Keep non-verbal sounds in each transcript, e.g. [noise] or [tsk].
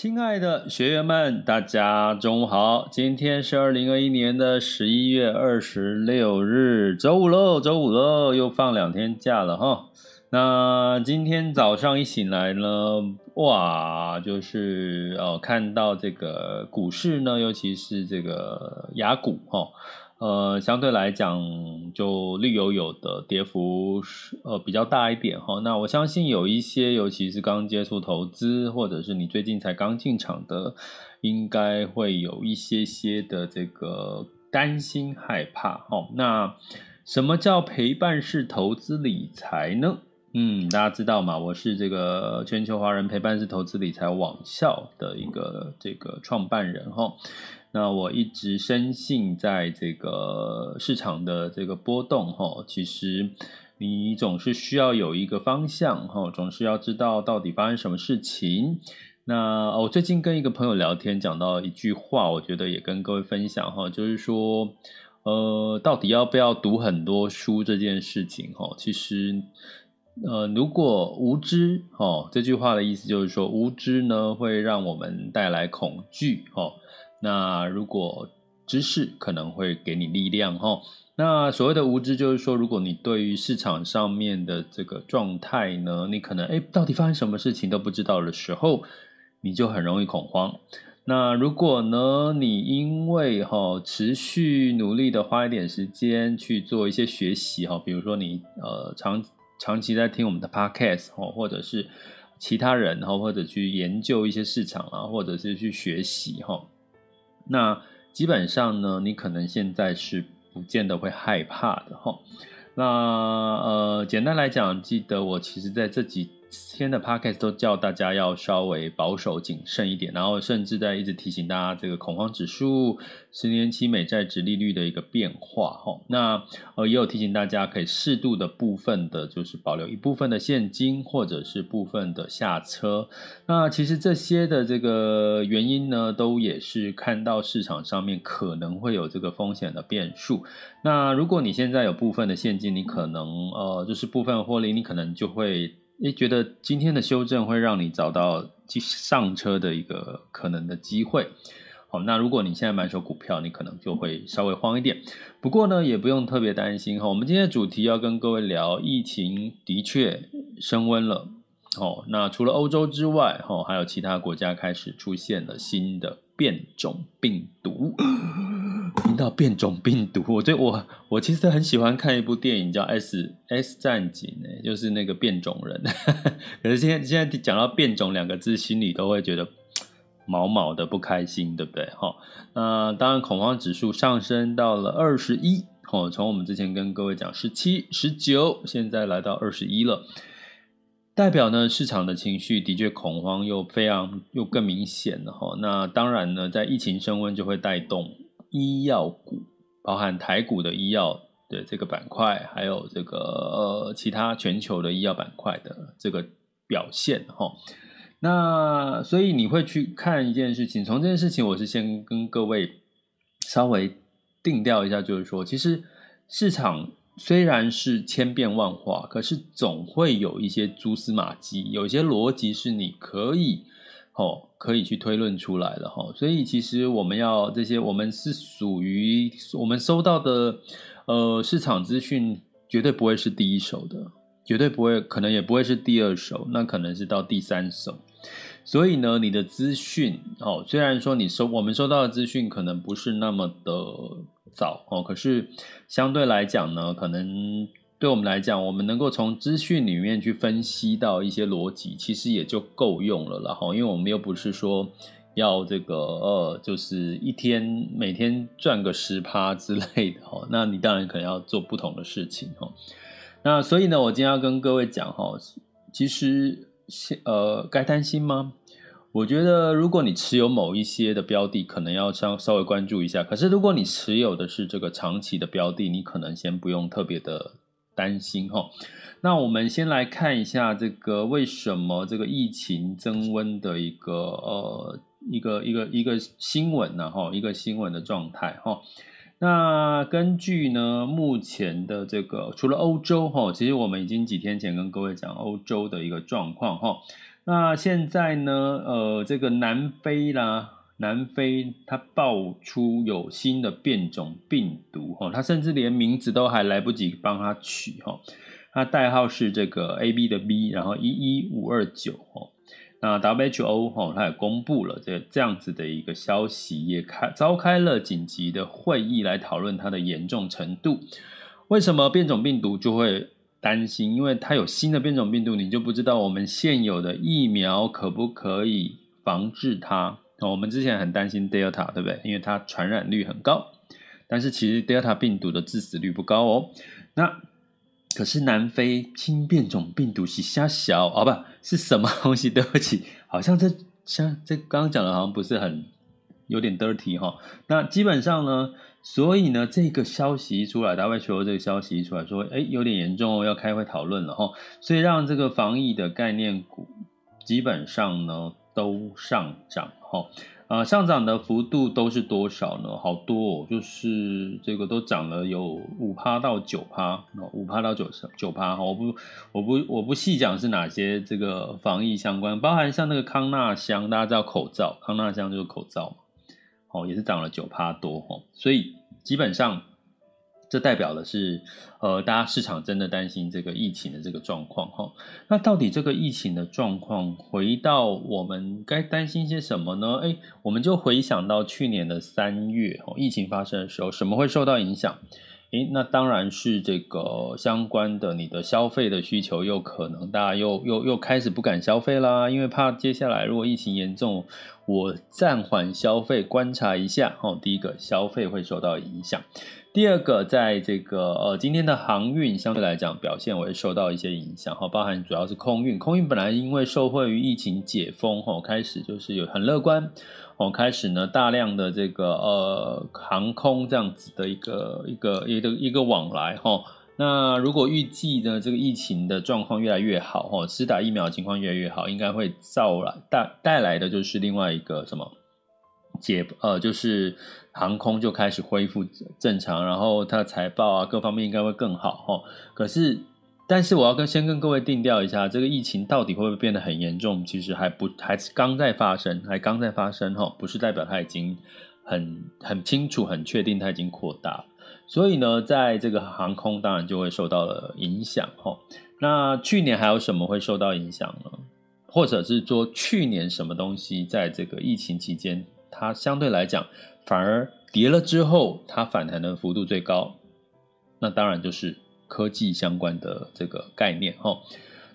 亲爱的学员们，大家中午好！今天是二零二一年的十一月二十六日，周五喽，周五喽，又放两天假了哈。那今天早上一醒来呢，哇，就是哦，看到这个股市呢，尤其是这个雅股哈。呃，相对来讲，就绿油油的跌幅是呃比较大一点哈。那我相信有一些，尤其是刚接触投资，或者是你最近才刚进场的，应该会有一些些的这个担心害怕哈。那什么叫陪伴式投资理财呢？嗯，大家知道吗？我是这个全球华人陪伴式投资理财网校的一个这个创办人哈。那我一直深信，在这个市场的这个波动，哈，其实你总是需要有一个方向，哈，总是要知道到底发生什么事情。那我最近跟一个朋友聊天，讲到一句话，我觉得也跟各位分享，哈，就是说，呃，到底要不要读很多书这件事情，哈，其实，呃，如果无知，哦，这句话的意思就是说，无知呢会让我们带来恐惧，哈。那如果知识可能会给你力量哈，那所谓的无知就是说，如果你对于市场上面的这个状态呢，你可能诶到底发生什么事情都不知道的时候，你就很容易恐慌。那如果呢，你因为哈持续努力的花一点时间去做一些学习哈，比如说你呃长长期在听我们的 podcast 哈，或者是其他人哈，或者去研究一些市场啊，或者是去学习哈。那基本上呢，你可能现在是不见得会害怕的哈。那呃，简单来讲，记得我其实在这几天的 podcast 都叫大家要稍微保守谨慎一点，然后甚至在一直提醒大家这个恐慌指数、十年期美债殖利率的一个变化哈。那呃也有提醒大家可以适度的部分的，就是保留一部分的现金或者是部分的下车。那其实这些的这个原因呢，都也是看到市场上面可能会有这个风险的变数。那如果你现在有部分的现金，你可能呃就是部分获利，你可能就会。诶，觉得今天的修正会让你找到上车的一个可能的机会。好，那如果你现在买手股票，你可能就会稍微慌一点。不过呢，也不用特别担心哈。我们今天的主题要跟各位聊，疫情的确升温了。哦，那除了欧洲之外，哈，还有其他国家开始出现了新的变种病毒。听到变种病毒，[laughs] 我对我我其实很喜欢看一部电影叫《S S 战警》呢，就是那个变种人。[laughs] 可是现在现在讲到变种两个字，心里都会觉得 [tsk] 毛毛的不开心，对不对？哈，那当然恐慌指数上升到了二十一，哦，从我们之前跟各位讲十七、十九，现在来到二十一了，代表呢市场的情绪的确恐慌又非常又更明显了哈。那当然呢，在疫情升温就会带动。医药股，包含台股的医药的这个板块，还有这个呃其他全球的医药板块的这个表现哈。那所以你会去看一件事情，从这件事情，我是先跟各位稍微定调一下，就是说，其实市场虽然是千变万化，可是总会有一些蛛丝马迹，有一些逻辑是你可以。哦，可以去推论出来了哈，所以其实我们要这些，我们是属于我们收到的呃市场资讯，绝对不会是第一手的，绝对不会，可能也不会是第二手，那可能是到第三手。所以呢，你的资讯哦，虽然说你收我们收到的资讯可能不是那么的早哦，可是相对来讲呢，可能对我们来讲，我们能够从资讯里面去分析到一些逻辑，其实也就够用了然后。因为我们又不是说要这个呃，就是一天每天赚个十趴之类的哈，那你当然可能要做不同的事情哈。那所以呢，我今天要跟各位讲哈，其实呃，该担心吗？我觉得如果你持有某一些的标的，可能要稍稍微关注一下。可是如果你持有的是这个长期的标的，你可能先不用特别的担心哈。那我们先来看一下这个为什么这个疫情增温的一个呃一个一个一个新闻呢哈，一个新闻的状态哈。那根据呢，目前的这个除了欧洲哈，其实我们已经几天前跟各位讲欧洲的一个状况哈。那现在呢，呃，这个南非啦，南非它爆出有新的变种病毒哈，它甚至连名字都还来不及帮它取哈，它代号是这个 A B 的 B，然后一一五二九哈。那 WHO 哈，它也公布了这这样子的一个消息，也开召开了紧急的会议来讨论它的严重程度。为什么变种病毒就会担心？因为它有新的变种病毒，你就不知道我们现有的疫苗可不可以防治它。哦我们之前很担心 Delta，对不对？因为它传染率很高，但是其实 Delta 病毒的致死率不高哦。那可是南非新变种病毒是虾小哦，不是什么东西？[laughs] 对不起，好像这像这刚刚讲的，好像不是很有点 dirty 哈。那基本上呢，所以呢，这个消息一出来，WHO 这个消息一出来说，哎，有点严重哦，要开会讨论了哈。所以让这个防疫的概念股基本上呢都上涨哈。啊，上涨的幅度都是多少呢？好多哦，就是这个都涨了有五趴到九趴，五趴到九九趴哈。我不我不我不细讲是哪些这个防疫相关，包含像那个康纳香，大家知道口罩，康纳香就是口罩嘛，哦，也是涨了九趴多哈。所以基本上。这代表的是，呃，大家市场真的担心这个疫情的这个状况哈。那到底这个疫情的状况，回到我们该担心些什么呢？哎，我们就回想到去年的三月，疫情发生的时候，什么会受到影响？诶，那当然是这个相关的，你的消费的需求又可能大家又又又开始不敢消费啦，因为怕接下来如果疫情严重，我暂缓消费观察一下，哦，第一个消费会受到影响，第二个在这个呃今天的航运相对来讲表现会受到一些影响，哈，包含主要是空运，空运本来因为受惠于疫情解封，哈，开始就是有很乐观。哦，开始呢，大量的这个呃航空这样子的一个一个一个一个往来哈。那如果预计呢，这个疫情的状况越来越好哈，施打疫苗情况越来越好，应该会造来带带来的就是另外一个什么解呃，就是航空就开始恢复正常，然后它的财报啊各方面应该会更好哈。可是。但是我要跟先跟各位定调一下，这个疫情到底会不会变得很严重？其实还不还是刚在发生，还刚在发生哈，不是代表它已经很很清楚、很确定它已经扩大。所以呢，在这个航空当然就会受到了影响哈。那去年还有什么会受到影响呢？或者是说去年什么东西在这个疫情期间，它相对来讲反而跌了之后，它反弹的幅度最高？那当然就是。科技相关的这个概念哈，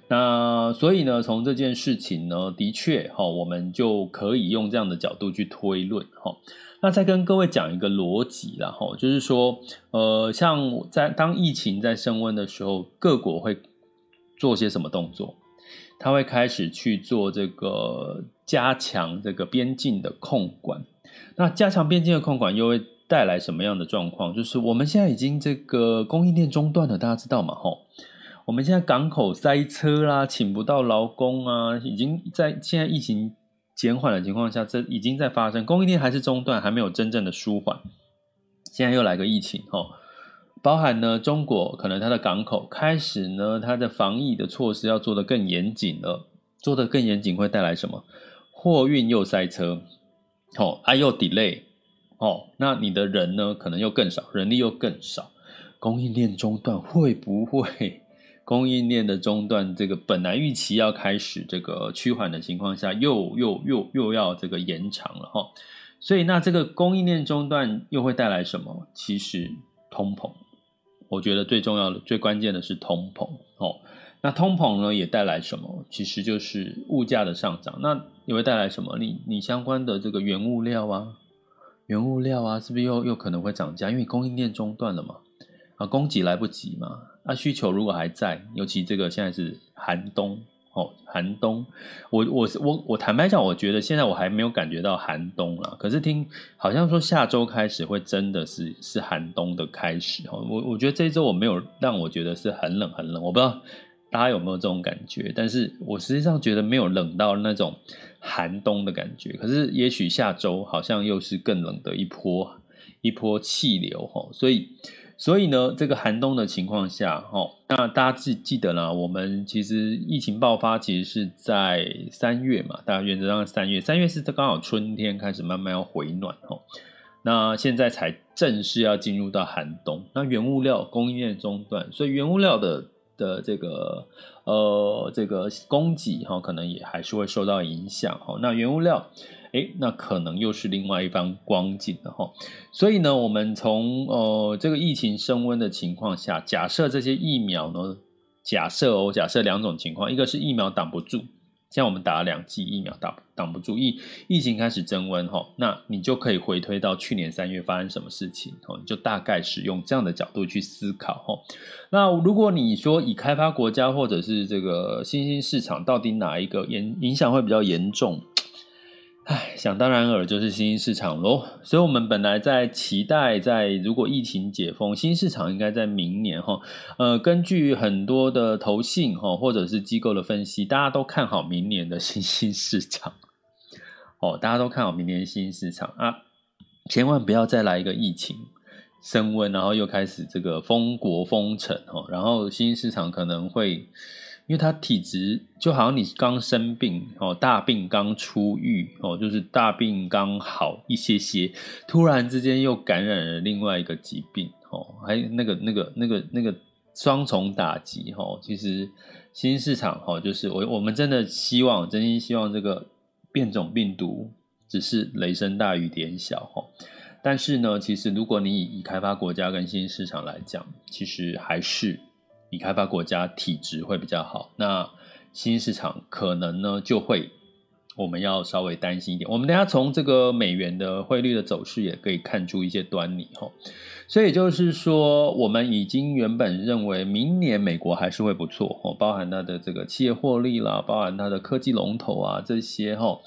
那所以呢，从这件事情呢，的确哈，我们就可以用这样的角度去推论哈。那再跟各位讲一个逻辑啦哈，就是说，呃，像在当疫情在升温的时候，各国会做些什么动作？他会开始去做这个加强这个边境的控管。那加强边境的控管又会带来什么样的状况？就是我们现在已经这个供应链中断了，大家知道吗？吼，我们现在港口塞车啦，请不到劳工啊，已经在现在疫情减缓的情况下，这已经在发生，供应链还是中断，还没有真正的舒缓。现在又来个疫情，吼，包含呢，中国可能它的港口开始呢，它的防疫的措施要做得更严谨了，做得更严谨会带来什么？货运又塞车，吼，啊又 delay。哦，那你的人呢？可能又更少，人力又更少，供应链中断会不会 [laughs] 供应链的中断，这个本来预期要开始这个趋缓的情况下，又又又又要这个延长了哈。所以那这个供应链中断又会带来什么？其实通膨，我觉得最重要的、最关键的是通膨哦。那通膨呢也带来什么？其实就是物价的上涨。那也会带来什么？你你相关的这个原物料啊，原物料啊，是不是又又可能会涨价？因为供应链中断了嘛，啊，供给来不及嘛。那需求如果还在，尤其这个现在是寒冬。哦，寒冬，我我我我坦白讲，我觉得现在我还没有感觉到寒冬啦。可是听好像说下周开始会真的是是寒冬的开始哦。我我觉得这一周我没有让我觉得是很冷很冷，我不知道大家有没有这种感觉。但是我实际上觉得没有冷到那种寒冬的感觉。可是也许下周好像又是更冷的一波一波气流哈，所以。所以呢，这个寒冬的情况下，哦，那大家记记得呢，我们其实疫情爆发其实是在三月嘛，大家原则上三月，三月是刚好春天开始慢慢要回暖，哦，那现在才正式要进入到寒冬，那原物料供应链中断，所以原物料的的这个呃这个供给哈，可能也还是会受到影响，哈，那原物料。诶，那可能又是另外一番光景了哈。所以呢，我们从呃这个疫情升温的情况下，假设这些疫苗呢，假设哦，假设两种情况，一个是疫苗挡不住，像我们打了两剂疫苗挡挡不住，疫疫情开始增温哈，那你就可以回推到去年三月发生什么事情哦，你就大概使用这样的角度去思考哈。那如果你说以开发国家或者是这个新兴市场，到底哪一个影影响会比较严重？唉，想当然尔就是新兴市场喽，所以我们本来在期待，在如果疫情解封，新市场应该在明年哈。呃，根据很多的投信哈，或者是机构的分析，大家都看好明年的新兴市场。哦，大家都看好明年新兴市场啊，千万不要再来一个疫情升温，然后又开始这个封国封城哈，然后新兴市场可能会。因为他体质就好像你刚生病哦，大病刚出愈哦，就是大病刚好一些些，突然之间又感染了另外一个疾病哦，还那个那个那个那个双重打击哦，其实新兴市场哦，就是我我们真的希望，真心希望这个变种病毒只是雷声大雨点小哦，但是呢，其实如果你以已开发国家跟新兴市场来讲，其实还是。比开发国家体质会比较好，那新市场可能呢就会，我们要稍微担心一点。我们等下从这个美元的汇率的走势也可以看出一些端倪哈。所以就是说，我们已经原本认为明年美国还是会不错哦，包含它的这个企业获利啦，包含它的科技龙头啊这些哈，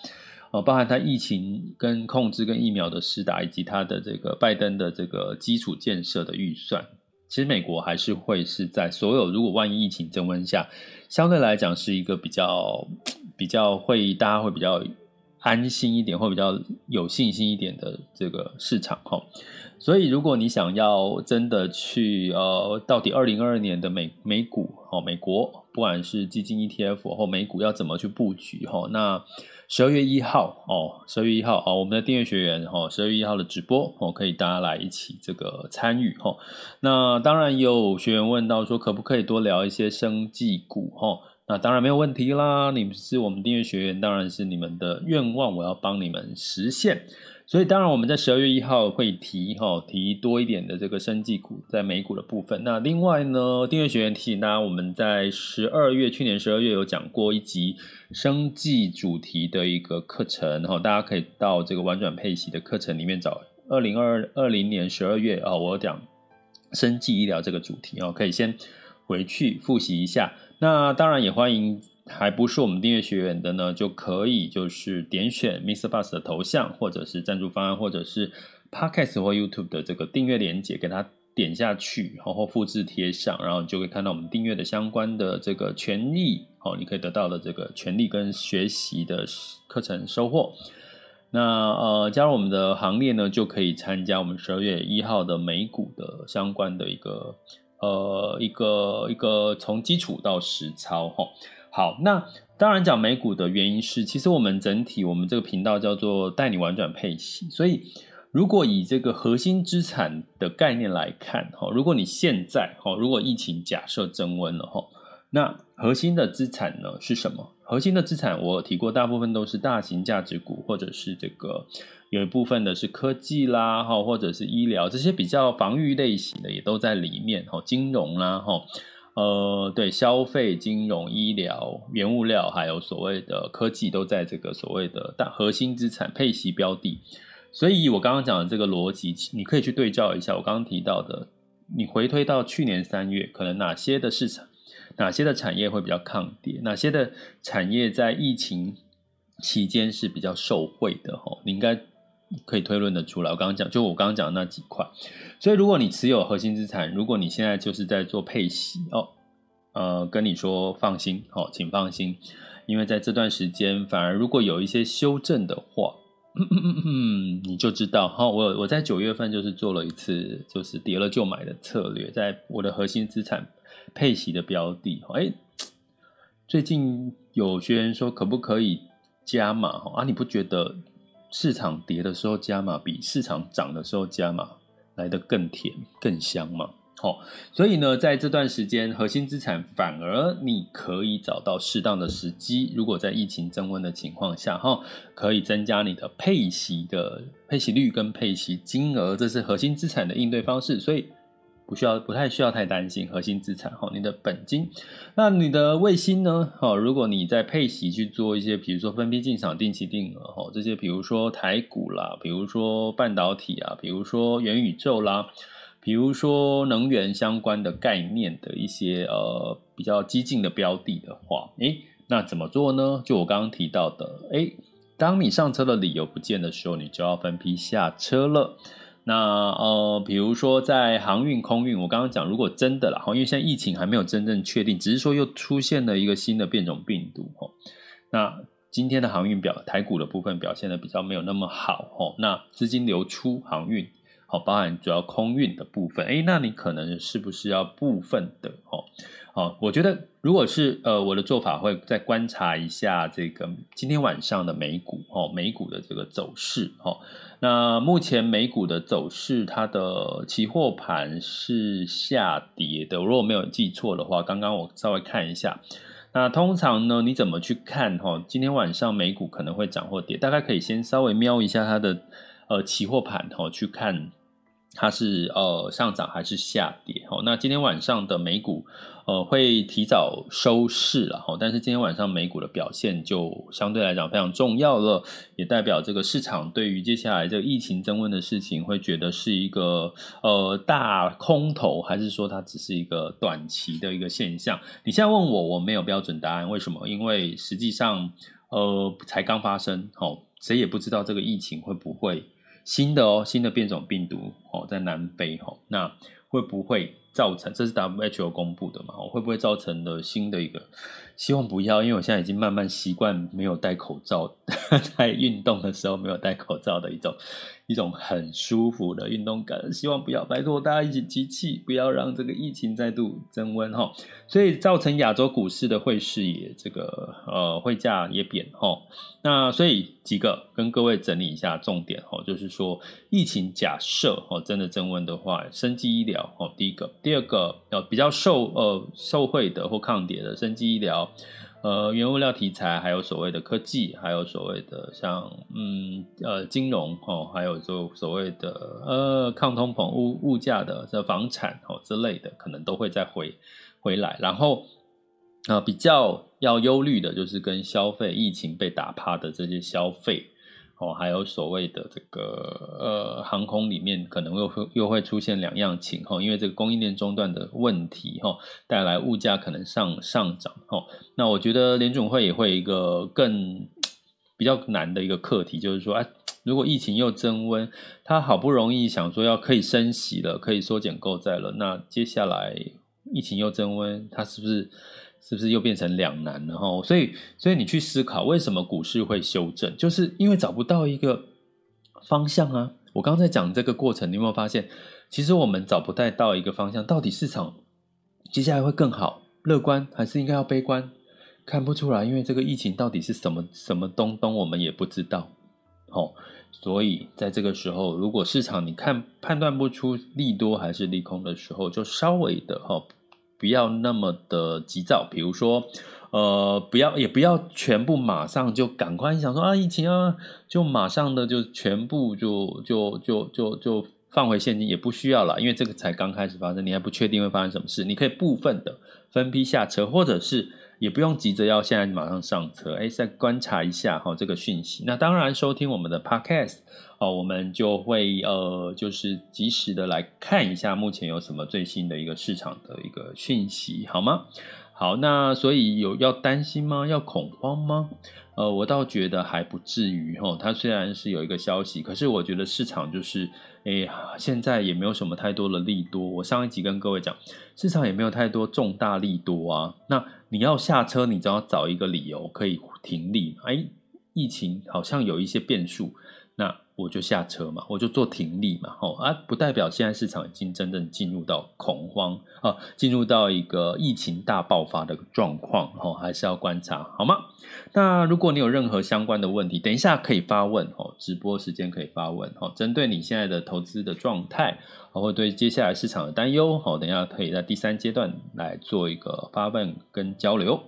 哦，包含它疫情跟控制跟疫苗的施打，以及它的这个拜登的这个基础建设的预算。其实美国还是会是在所有如果万一疫情增温下，相对来讲是一个比较比较会大家会比较安心一点，或比较有信心一点的这个市场哈。所以如果你想要真的去呃，到底二零二二年的美美股哦，美国不管是基金 ETF 或美股要怎么去布局哈，那。十二月一号哦，十二月一号哦，我们的订阅学员哦，十二月一号的直播哦，可以大家来一起这个参与哈。那当然有学员问到说，可不可以多聊一些生技股哈？那当然没有问题啦，你们是我们订阅学员，当然是你们的愿望，我要帮你们实现。所以当然我们在十二月一号会提哈，提多一点的这个生技股在美股的部分。那另外呢，订阅学员提醒大家，我们在十二月去年十二月有讲过一集生技主题的一个课程，然后大家可以到这个玩转配息的课程里面找。二零二二零年十二月啊，我讲生技医疗这个主题哦，可以先回去复习一下。那当然也欢迎。还不是我们订阅学员的呢，就可以就是点选 MixerBox 的头像，或者是赞助方案，或者是 Podcast 或 YouTube 的这个订阅连接，给它点下去，然后复制贴上，然后你就会看到我们订阅的相关的这个权利，哦，你可以得到的这个权利跟学习的课程收获。那呃，加入我们的行列呢，就可以参加我们十二月一号的美股的相关的一个呃一个一个从基础到实操哈。好，那当然讲美股的原因是，其实我们整体我们这个频道叫做带你玩转配息，所以如果以这个核心资产的概念来看，哈，如果你现在哈，如果疫情假设增温了哈，那核心的资产呢是什么？核心的资产我提过，大部分都是大型价值股，或者是这个有一部分的是科技啦，哈，或者是医疗这些比较防御类型的也都在里面，哈，金融啦，哈，呃，对，消费、金融、医疗、原物料，还有所谓的科技都在这个所谓的大核心资产配息标的。所以我刚刚讲的这个逻辑，你可以去对照一下我刚刚提到的，你回推到去年三月，可能哪些的市场。哪些的产业会比较抗跌？哪些的产业在疫情期间是比较受惠的？吼，你应该可以推论得出来。我刚刚讲，就我刚刚讲的那几块。所以，如果你持有核心资产，如果你现在就是在做配息哦，呃，跟你说放心，好，请放心，因为在这段时间，反而如果有一些修正的话，[clears throat] 你就知道。好，我我在九月份就是做了一次，就是跌了就买的策略，在我的核心资产。配息的标的，哎，最近有学员说可不可以加码？啊，你不觉得市场跌的时候加码比市场涨的时候加码来得更甜、更香嘛？好，所以呢，在这段时间，核心资产反而你可以找到适当的时机，如果在疫情增温的情况下，哈，可以增加你的配息的配息率跟配息金额，这是核心资产的应对方式，所以。不需要，不太需要太担心核心资产哈，你的本金，那你的卫星呢？哈，如果你在配息去做一些，比如说分批进场、定期定额哈，这些比如说台股啦，比如说半导体啊，比如说元宇宙啦，比如说能源相关的概念的一些呃比较激进的标的的话，诶，那怎么做呢？就我刚刚提到的，诶，当你上车的理由不见的时候，你就要分批下车了。那呃，比如说在航运、空运，我刚刚讲，如果真的啦，因为现在疫情还没有真正确定，只是说又出现了一个新的变种病毒，吼。那今天的航运表，台股的部分表现的比较没有那么好，吼。那资金流出航运，好，包含主要空运的部分，诶，那你可能是不是要部分的，吼？好，我觉得如果是呃，我的做法会再观察一下这个今天晚上的美股，吼，美股的这个走势，吼。那目前美股的走势，它的期货盘是下跌的。如果没有记错的话，刚刚我稍微看一下。那通常呢，你怎么去看？哈，今天晚上美股可能会涨或跌，大概可以先稍微瞄一下它的呃期货盘，哈，去看。它是呃上涨还是下跌？好，那今天晚上的美股呃会提早收市了哈，但是今天晚上美股的表现就相对来讲非常重要了，也代表这个市场对于接下来这个疫情增温的事情会觉得是一个呃大空头，还是说它只是一个短期的一个现象？你现在问我，我没有标准答案，为什么？因为实际上呃才刚发生，哦，谁也不知道这个疫情会不会。新的哦，新的变种病毒哦，在南非哦，那会不会造成？这是 WHO 公布的嘛？会不会造成了新的一个？希望不要，因为我现在已经慢慢习惯没有戴口罩，[laughs] 在运动的时候没有戴口罩的一种。一种很舒服的运动感，希望不要拜托大家一起集气，不要让这个疫情再度增温哈。所以造成亚洲股市的汇市也这个呃汇价也贬哈。那所以几个跟各位整理一下重点哈，就是说疫情假设哦真的增温的话，生技医疗哦第一个，第二个呃比较受呃受惠的或抗跌的生技医疗。呃，原物料题材，还有所谓的科技，还有所谓的像嗯呃金融哦，还有就所谓的呃抗通膨物物价的这房产哦之类的，可能都会再回回来。然后呃比较要忧虑的就是跟消费疫情被打趴的这些消费。哦，还有所谓的这个呃，航空里面可能又会又会出现两样情况，因为这个供应链中断的问题哈，带来物价可能上上涨哈。那我觉得联总会也会一个更比较难的一个课题，就是说，哎，如果疫情又增温，他好不容易想说要可以升息了，可以缩减购债了，那接下来疫情又增温，他是不是？是不是又变成两难了哈？所以，所以你去思考为什么股市会修正，就是因为找不到一个方向啊。我刚才讲这个过程，你有没有发现，其实我们找不太到一个方向，到底市场接下来会更好、乐观，还是应该要悲观？看不出来，因为这个疫情到底是什么什么东东，我们也不知道。好，所以在这个时候，如果市场你看判断不出利多还是利空的时候，就稍微的哈。不要那么的急躁，比如说，呃，不要也不要全部马上就赶快想说啊，疫情啊，就马上的就全部就就就就就放回现金，也不需要了，因为这个才刚开始发生，你还不确定会发生什么事，你可以部分的分批下车，或者是也不用急着要现在马上上车，哎，再观察一下哈、这个讯息。那当然，收听我们的 Podcast。哦，我们就会呃，就是及时的来看一下目前有什么最新的一个市场的一个讯息，好吗？好，那所以有要担心吗？要恐慌吗？呃，我倒觉得还不至于哈。它虽然是有一个消息，可是我觉得市场就是，哎，现在也没有什么太多的利多。我上一集跟各位讲，市场也没有太多重大利多啊。那你要下车，你只要找一个理由可以停利。哎，疫情好像有一些变数，那。我就下车嘛，我就做停利嘛，吼啊，不代表现在市场已经真正进入到恐慌啊，进入到一个疫情大爆发的状况，吼，还是要观察，好吗？那如果你有任何相关的问题，等一下可以发问，吼，直播时间可以发问，吼，针对你现在的投资的状态，或对接下来市场的担忧，吼，等一下可以在第三阶段来做一个发问跟交流。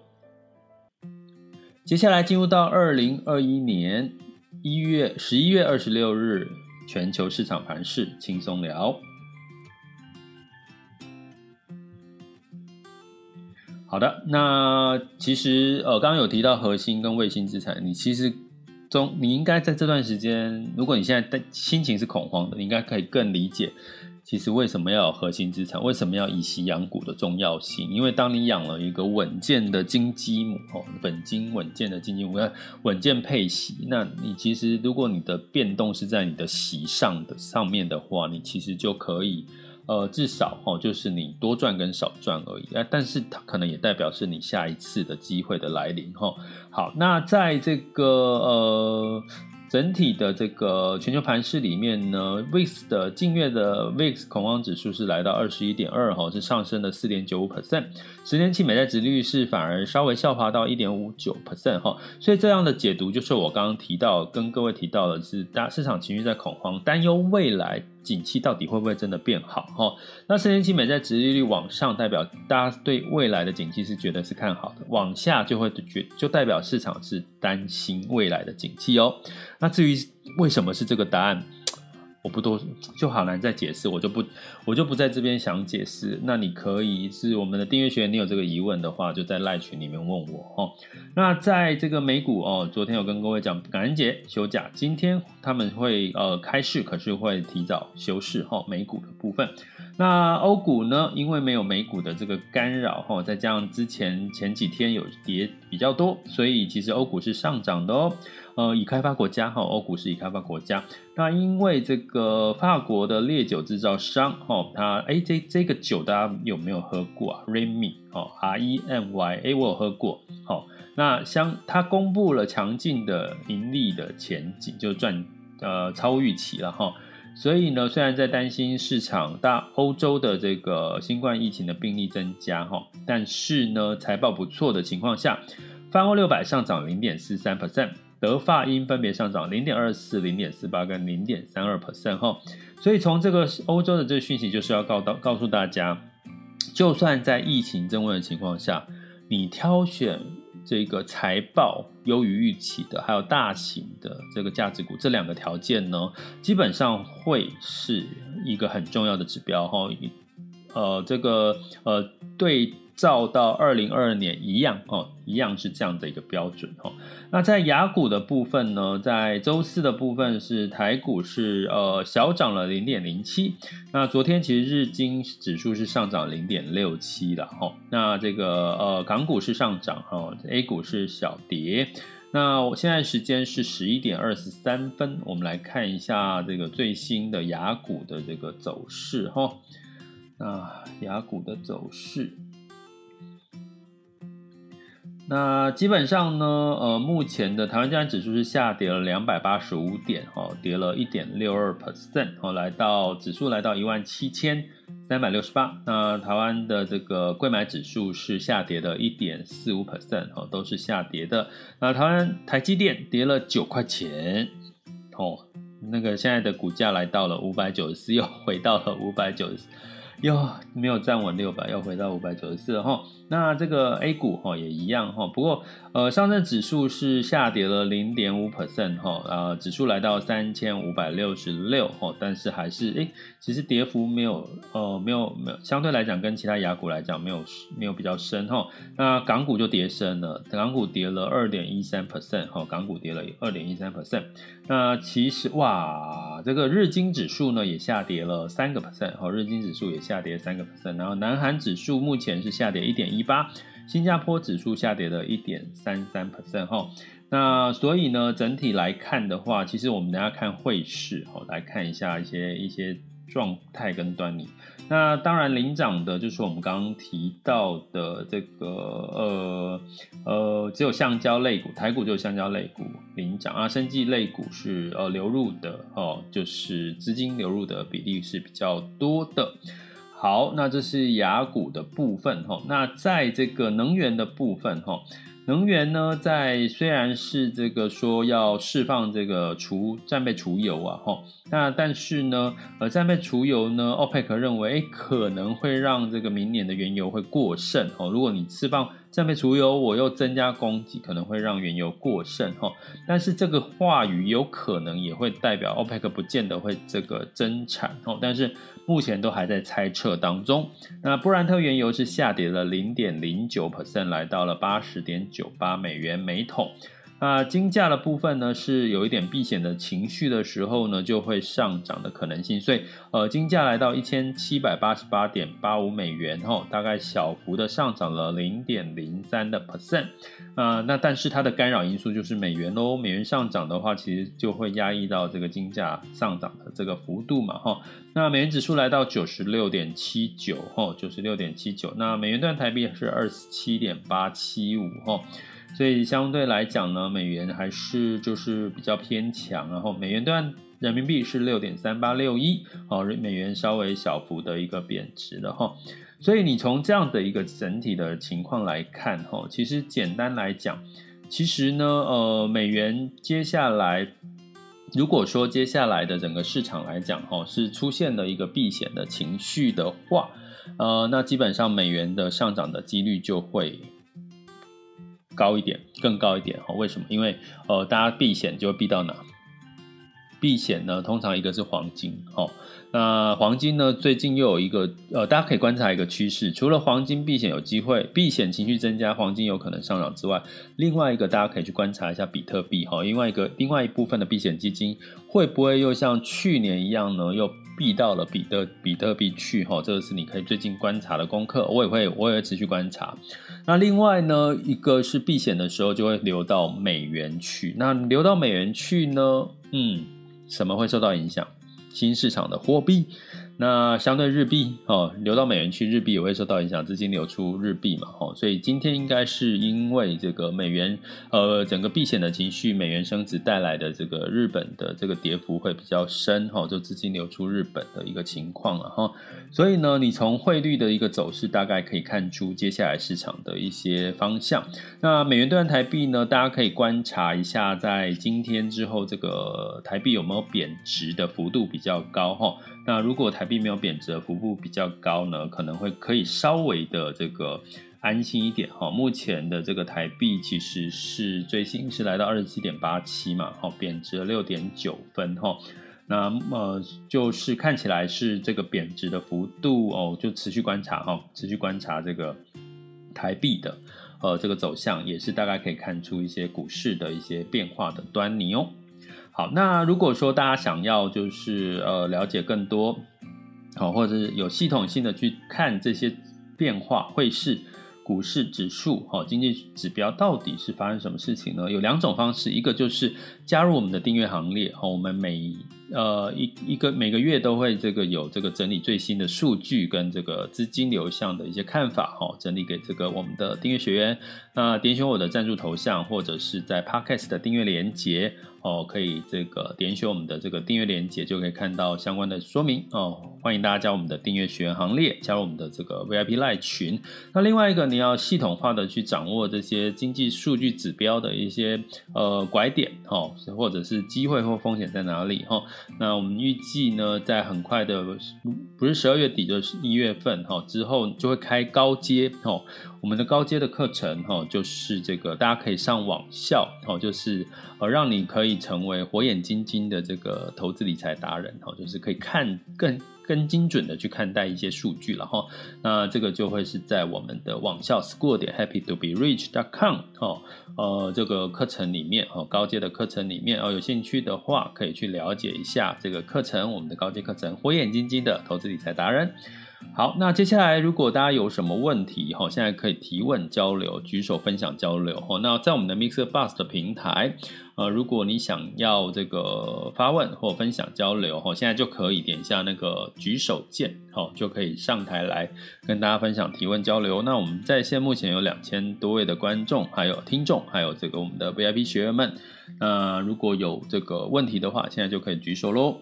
接下来进入到二零二一年。一月十一月二十六日，全球市场盘势轻松聊。好的，那其实呃，刚刚有提到核心跟卫星资产，你其实中你应该在这段时间，如果你现在的心情是恐慌的，你应该可以更理解。其实为什么要有核心资产？为什么要以息养股的重要性？因为当你养了一个稳健的金鸡母哦，本金稳健的金鸡母，稳健配息，那你其实如果你的变动是在你的息上的上面的话，你其实就可以呃至少哦，就是你多赚跟少赚而已啊。但是它可能也代表是你下一次的机会的来临哈。好，那在这个呃。整体的这个全球盘市里面呢，VIX 的近月的 VIX 恐慌指数是来到二十一点二哈，是上升了四点九五 percent。十年期美债值率是反而稍微下滑到一点五九 percent 哈，所以这样的解读就是我刚刚提到跟各位提到的是，大市场情绪在恐慌，担忧未来。景气到底会不会真的变好？哈，那十年期美债值利率往上，代表大家对未来的景气是觉得是看好的；往下就会觉就代表市场是担心未来的景气哦。那至于为什么是这个答案？不多，就好难再解释，我就不，我就不在这边想解释。那你可以是我们的订阅学员，你有这个疑问的话，就在赖群里面问我哦。那在这个美股哦，昨天有跟各位讲感恩节休假，今天他们会呃开市，可是会提早休市哈。美股的部分，那欧股呢，因为没有美股的这个干扰哈，再加上之前前几天有跌比较多，所以其实欧股是上涨的哦。呃，已开发国家哈，欧股是已开发国家。那因为这个法国的烈酒制造商哈，它哎这这个酒大家有没有喝过啊？Remy 哦，R E M Y，哎我有喝过。好，那相它公布了强劲的盈利的前景，就赚呃超预期了哈。所以呢，虽然在担心市场大欧洲的这个新冠疫情的病例增加哈，但是呢财报不错的情况下，泛欧六百上涨零点四三 percent。德法英分别上涨零点二四、零点四八跟零点三二 percent 哈，所以从这个欧洲的这个讯息就是要告到告诉大家，就算在疫情升温的情况下，你挑选这个财报优于预期的，还有大型的这个价值股这两个条件呢，基本上会是一个很重要的指标哈。呃，这个呃对照到二零二二年一样哦，一样是这样的一个标准哈。那在雅股的部分呢，在周四的部分是台股是呃小涨了零点零七。那昨天其实日经指数是上涨零点六七的哈。那这个呃港股是上涨哈，A 股是小跌。那我现在时间是十一点二十三分，我们来看一下这个最新的雅股的这个走势哈。那雅股的走势。那基本上呢，呃，目前的台湾加权指数是下跌了两百八十五点，哈，跌了一点六二 percent，哦，来到指数来到一万七千三百六十八。那台湾的这个柜买指数是下跌的一点四五 percent，哦，都是下跌的。那台湾台积电跌了九块钱，哦，那个现在的股价来到了五百九十四，又回到了五百九十四。又没有站稳六百，又回到五百九十四了哈。那这个 A 股哈也一样哈，不过呃上证指数是下跌了零点五 percent 哈，呃指数来到三千五百六十六哈，但是还是诶其实跌幅没有呃没有没有相对来讲跟其他亚股来讲没有没有比较深哈。那港股就跌深了，港股跌了二点一三 percent 哈，港股跌了二点一三 percent。那其实哇这个日经指数呢也下跌了三个 percent 哈，日经指数也下跌三个 percent，然后南韩指数目前是下跌一点一。一八，新加坡指数下跌了一点三三 percent 哈，那所以呢，整体来看的话，其实我们等下看汇市哈，来看一下一些一些状态跟端倪。那当然领涨的就是我们刚刚提到的这个呃呃，只有橡胶类股，台股就有橡胶类股领涨啊，生技类股是呃流入的哦，就是资金流入的比例是比较多的。好，那这是雅股的部分哈。那在这个能源的部分哈，能源呢，在虽然是这个说要释放这个除战备储油啊哈，那但是呢，呃，战备储油呢，OPEC 认为可能会让这个明年的原油会过剩哦。如果你释放下面除油，我又增加供给，可能会让原油过剩哈。但是这个话语有可能也会代表 OPEC 不见得会这个增产哦。但是目前都还在猜测当中。那布兰特原油是下跌了零点零九 percent，来到了八十点九八美元每桶。啊，金价的部分呢，是有一点避险的情绪的时候呢，就会上涨的可能性。所以，呃，金价来到一千七百八十八点八五美元，吼，大概小幅的上涨了零点零三的 percent。啊，那但是它的干扰因素就是美元喽，美元上涨的话，其实就会压抑到这个金价上涨的这个幅度嘛，哈。那美元指数来到九十六点七九，吼，九十六点七九。那美元兑台币是二十七点八七五，吼。所以相对来讲呢，美元还是就是比较偏强，然后美元兑人民币是六点三八六一，哦，美元稍微小幅的一个贬值的哈。所以你从这样的一个整体的情况来看，哈，其实简单来讲，其实呢，呃，美元接下来如果说接下来的整个市场来讲，哈，是出现了一个避险的情绪的话，呃，那基本上美元的上涨的几率就会。高一点，更高一点哦？为什么？因为呃，大家避险就会避到哪？避险呢，通常一个是黄金，哦。那黄金呢，最近又有一个呃，大家可以观察一个趋势，除了黄金避险有机会，避险情绪增加，黄金有可能上涨之外，另外一个大家可以去观察一下比特币，哈。另外一个另外一部分的避险基金会不会又像去年一样呢？又避到了比特比特币去，哈。这个是你可以最近观察的功课，我也会我也会持续观察。那另外呢，一个是避险的时候就会流到美元去。那流到美元去呢，嗯，什么会受到影响？新市场的货币。那相对日币哦，流到美元去，日币也会受到影响，资金流出日币嘛，哦，所以今天应该是因为这个美元呃整个避险的情绪，美元升值带来的这个日本的这个跌幅会比较深哈，就资金流出日本的一个情况了哈。所以呢，你从汇率的一个走势，大概可以看出接下来市场的一些方向。那美元兑台币呢，大家可以观察一下，在今天之后，这个台币有没有贬值的幅度比较高哈。那如果台币没有贬值幅度比较高呢，可能会可以稍微的这个安心一点哈。目前的这个台币其实是最新是来到二十七点八七嘛，哈，贬值了六点九分哈。那么就是看起来是这个贬值的幅度哦，就持续观察哈，持续观察这个台币的呃这个走向，也是大概可以看出一些股市的一些变化的端倪哦。好，那如果说大家想要就是呃了解更多，好，或者是有系统性的去看这些变化，汇市、股市指数，好，经济指标到底是发生什么事情呢？有两种方式，一个就是加入我们的订阅行列，好，我们每呃一一个每个月都会这个有这个整理最新的数据跟这个资金流向的一些看法，好，整理给这个我们的订阅学员。那点选我的赞助头像，或者是在 Podcast 的订阅连接。哦，可以这个点选我们的这个订阅链接，就可以看到相关的说明哦。欢迎大家加入我们的订阅学员行列，加入我们的这个 VIP Live 群。那另外一个，你要系统化的去掌握这些经济数据指标的一些呃拐点哦，或者是机会或风险在哪里哈、哦。那我们预计呢，在很快的不是十二月底就是一月份哈之后就会开高阶哦。我们的高阶的课程哈，就是这个大家可以上网校哦，就是呃让你可以成为火眼金睛的这个投资理财达人哦，就是可以看更。更精准的去看待一些数据了哈，那这个就会是在我们的网校 school 点 happy to be rich dot com 哦，呃，这个课程里面哦，高阶的课程里面哦，有兴趣的话可以去了解一下这个课程，我们的高阶课程，火眼金睛的投资理财达人。好，那接下来如果大家有什么问题哈，现在可以提问交流，举手分享交流哈。那在我们的 Mixer Bus 的平台，呃，如果你想要这个发问或分享交流哈，现在就可以点一下那个举手键，好，就可以上台来跟大家分享提问交流。那我们在线目前有两千多位的观众，还有听众，还有这个我们的 VIP 学员们，那如果有这个问题的话，现在就可以举手喽。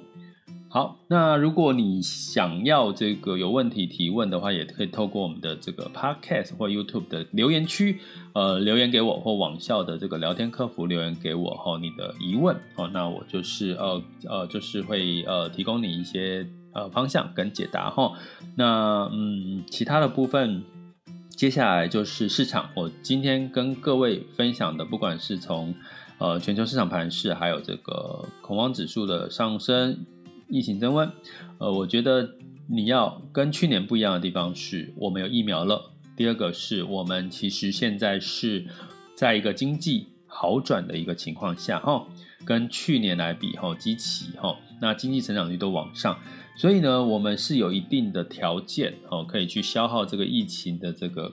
好，那如果你想要这个有问题提问的话，也可以透过我们的这个 Podcast 或 YouTube 的留言区，呃，留言给我或网校的这个聊天客服留言给我哈，你的疑问哦，那我就是呃呃，就是会呃提供你一些呃方向跟解答哈。那嗯，其他的部分，接下来就是市场，我今天跟各位分享的，不管是从呃全球市场盘势，还有这个恐慌指数的上升。疫情增温，呃，我觉得你要跟去年不一样的地方是，我们有疫苗了。第二个是我们其实现在是在一个经济好转的一个情况下，哈，跟去年来比，哈，基期，哈，那经济成长率都往上，所以呢，我们是有一定的条件，哦，可以去消耗这个疫情的这个。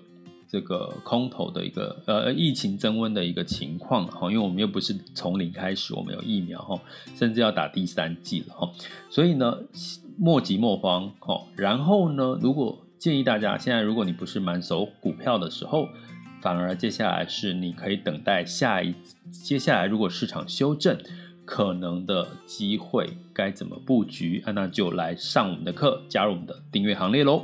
这个空头的一个呃疫情增温的一个情况哈，因为我们又不是从零开始，我们有疫苗哈，甚至要打第三剂了哈，所以呢，莫急莫慌哈。然后呢，如果建议大家现在如果你不是满手股票的时候，反而接下来是你可以等待下一接下来如果市场修正可能的机会该怎么布局啊？那就来上我们的课，加入我们的订阅行列喽。